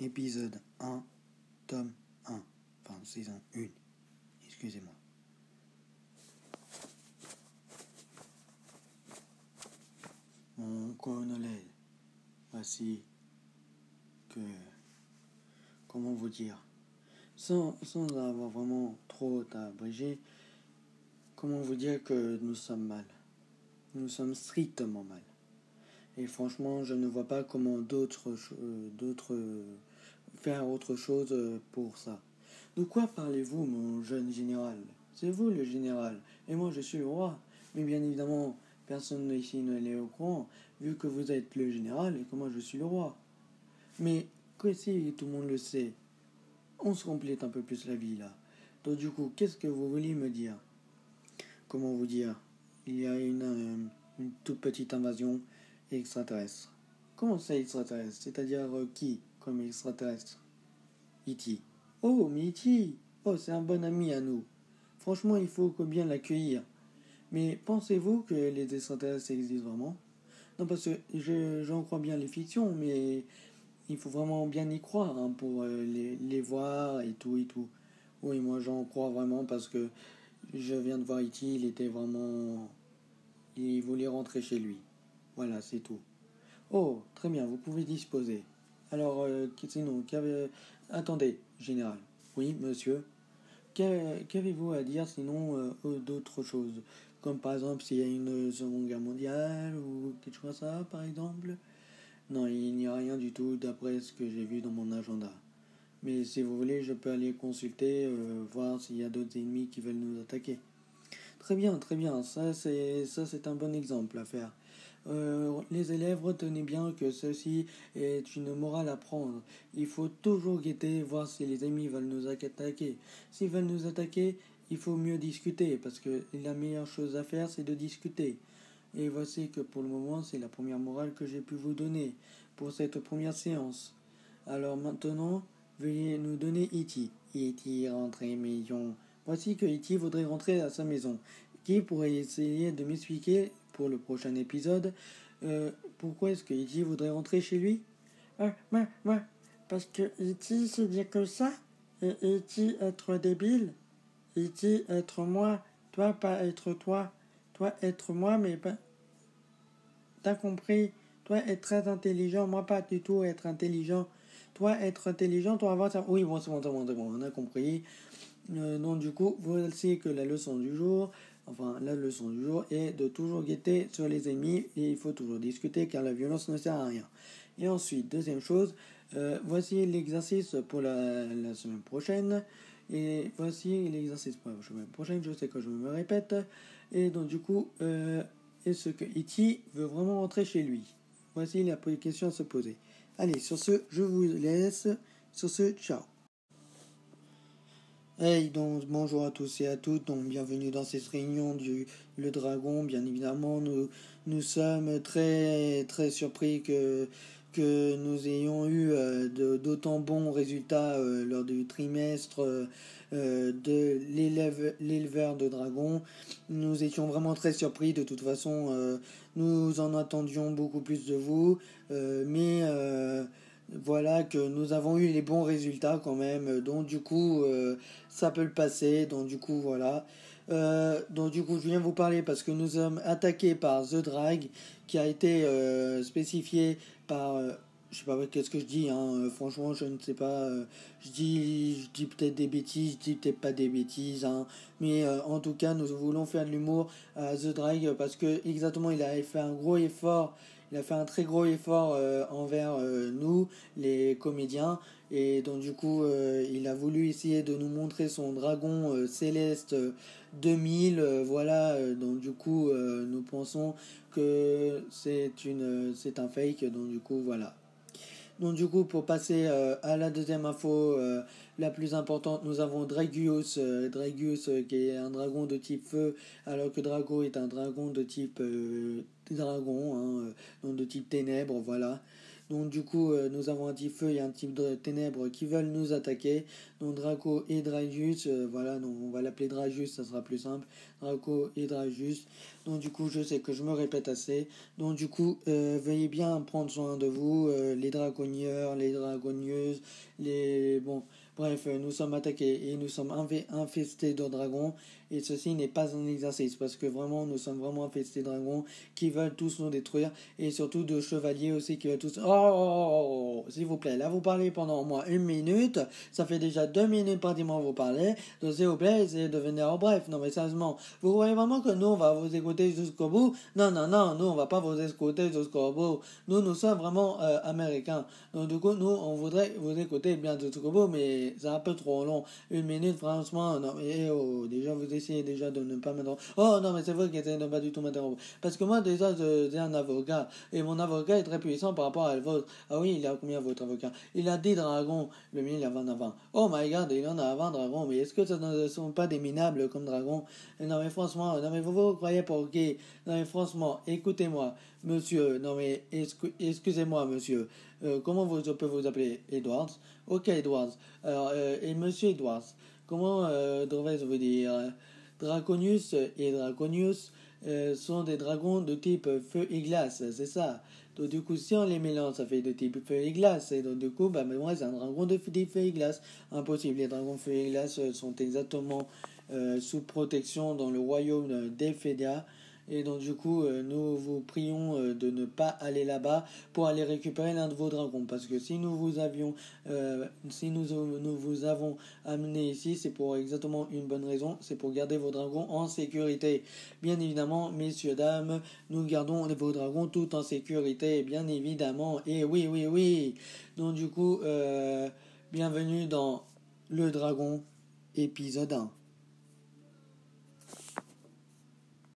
épisode 1, tome 1, enfin saison 1. Excusez-moi. Mon colonel, voici que. Comment vous dire sans, sans avoir vraiment trop à abréger, comment vous dire que nous sommes mal Nous sommes strictement mal. Et franchement, je ne vois pas comment d'autres d'autres faire autre chose pour ça. De quoi parlez-vous, mon jeune général? C'est vous le général, et moi je suis le roi. Mais bien évidemment, personne ici ne l'est au courant, vu que vous êtes le général et que moi je suis le roi. Mais que si tout le monde le sait, on se complète un peu plus la vie là. Donc du coup, qu'est-ce que vous voulez me dire? Comment vous dire? Il y a une, euh, une toute petite invasion extraterrestre. Comment ça extraterrestre? C'est-à-dire euh, qui? Extraterrestre E.T. Oh, mais E.T. Oh, c'est un bon ami à nous. Franchement, il faut bien l'accueillir. Mais pensez-vous que les extraterrestres existent vraiment? Non, parce que j'en crois bien les fictions, mais il faut vraiment bien y croire hein, pour euh, les, les, voir et tout et tout. Oui, moi j'en crois vraiment parce que je viens de voir E.T., il était vraiment... Il voulait rentrer chez lui. Voilà, c'est tout. Oh, très bien, vous pouvez disposer. Alors, euh, sinon, attendez, général. Oui, monsieur. Qu'avez-vous à dire sinon euh, d'autres choses? Comme par exemple s'il y a une Seconde Guerre mondiale ou quelque chose comme ça, par exemple? Non, il n'y a rien du tout d'après ce que j'ai vu dans mon agenda. Mais si vous voulez, je peux aller consulter, euh, voir s'il y a d'autres ennemis qui veulent nous attaquer. Très bien, très bien. Ça, c'est ça, c'est un bon exemple à faire. Euh, les élèves, retenez bien que ceci est une morale à prendre. Il faut toujours guetter, voir si les ennemis veulent nous attaquer. S'ils veulent nous attaquer, il faut mieux discuter, parce que la meilleure chose à faire, c'est de discuter. Et voici que pour le moment, c'est la première morale que j'ai pu vous donner pour cette première séance. Alors maintenant, veuillez nous donner E.T. E.T. rentrez maison. Voici que E.T. voudrait rentrer à sa maison. Qui pourrait essayer de m'expliquer pour le prochain épisode. Euh, pourquoi est-ce que E.T. voudrait rentrer chez lui? Euh, ouais, ouais, parce que E.T. c'est dire que ça, et E.T. être débile, E.T. être moi, toi pas être toi, toi être moi, mais pas. T'as compris Toi être très intelligent, moi pas du tout être intelligent. Toi être intelligent, toi avoir ça. Oui, bon, c'est bon, c'est bon, bon, on a compris. Euh, donc, du coup, voici que la leçon du jour enfin la leçon du jour est de toujours guetter sur les ennemis et il faut toujours discuter car la violence ne sert à rien. Et ensuite, deuxième chose, euh, voici l'exercice pour la, semaine prochaine. Et voici l'exercice pour la semaine prochaine. Je sais que je me répète. Et donc, du coup, euh, est-ce que Iti veut vraiment rentrer chez lui? Voici la question à se poser. Allez, sur ce, je vous laisse. Sur ce, ciao. Hey, donc bonjour à tous et à toutes, donc bienvenue dans cette réunion du Le Dragon. Bien évidemment, nous, sommes très très surpris que, que nous ayons eu euh, d'autant bons résultats euh, lors du trimestre euh, de l'éleveur de dragons. Nous étions vraiment très surpris, de toute façon, nous en attendions beaucoup plus de vous, mais voilà que nous avons eu les bons résultats quand même. Donc du coup euh, ça peut le passer. Donc du coup voilà. Euh, donc du coup je viens vous parler parce que nous sommes attaqués par The Drag qui a été euh, spécifié par je sais pas qu'est-ce que je dis hein, franchement je ne sais pas je dis je dis peut-être des bêtises je dis peut-être pas des bêtises hein, mais en tout cas nous voulons faire de l'humour à The Drag parce que exactement il a fait un gros effort il a fait un très gros effort euh, envers euh, nous, les comédiens, et donc du coup, euh, il a voulu essayer de nous montrer son dragon céleste 2000. voilà, donc du coup, nous pensons que c'est un fake. Donc du coup, voilà. Donc du coup, pour passer à la deuxième info, la plus importante, nous avons Dragius, Dragius qui est un dragon de type feu, alors que Drago est un dragon de type dragon, hein, euh, de type ténèbres, voilà. Donc du coup, euh, nous avons un petit feu et un type de ténèbres qui veulent nous attaquer. Donc Draco et Drajus, euh, voilà, donc on va l'appeler Drajus, ça sera plus simple. Draco et Drajus. Donc du coup, je sais que je me répète assez. Donc du coup, euh, veuillez bien prendre soin de vous, les dragonieurs, les dragonieuses, les... Bon, bref, nous sommes attaqués et nous sommes infestés de dragons. Et ceci n'est pas un exercice parce que vraiment nous sommes vraiment infestés de dragons qui veulent tous nous détruire et surtout de chevaliers aussi qui veulent tous. Oh, oh, oh, oh s'il vous plaît, là vous parlez pendant au moins une minute, ça fait déjà deux minutes pratiquement vous parlez. Donc s'il vous plaît, essayez de venir en bref. Non mais sérieusement, vous voyez vraiment que nous on va vous écouter jusqu'au bout? Non, non, non, nous on va pas vous écouter jusqu'au bout. Nous nous sommes vraiment euh, américains. Donc du coup nous on voudrait vous écouter bien jusqu'au bout, mais c'est un peu trop long. Une minute franchement, non mais eh, oh, déjà vous essayez déjà de ne pas m'interrompre. Oh non, mais c'est vrai qu'il essaie de ne pas du tout m'interrompre. Parce que moi, déjà, j'ai un avocat. Et mon avocat est très puissant par rapport à vôtre. Ah oui, il a combien votre avocat Il a 10 dragons. Le mien, il a 20 avant. Oh my god, il en a 20 dragons. Mais est-ce que ce ne sont pas des minables comme dragons Non, mais franchement, non, mais vous vous croyez pour qui? Non, mais franchement, écoutez-moi, monsieur. Non, mais excusez-moi, monsieur. Euh, comment vous, je peux vous appeler Edwards? Ok, Edwards. Alors, euh, et monsieur Edwards, comment euh, devrais-je vous dire? Draconius et Draconius euh, sont des dragons de type feu et glace, c'est ça? Donc du coup, si on les mélange, ça fait de type feu et glace. Et donc du coup, bah, moi, c'est un dragon de type feu et glace. Impossible, les dragons feu et glace sont exactement sous protection dans le royaume d'Ephédia. Et donc du coup, euh, nous vous prions euh, de ne pas aller là-bas pour aller récupérer l'un de vos dragons. Parce que si nous vous avions, euh, si nous, nous vous avons amené ici, c'est pour exactement une bonne raison, c'est pour garder vos dragons en sécurité. Bien évidemment, messieurs, dames, nous gardons vos dragons tout en sécurité, bien évidemment. Et oui, oui, oui. Donc du coup, bienvenue dans Le Dragon, épisode 1.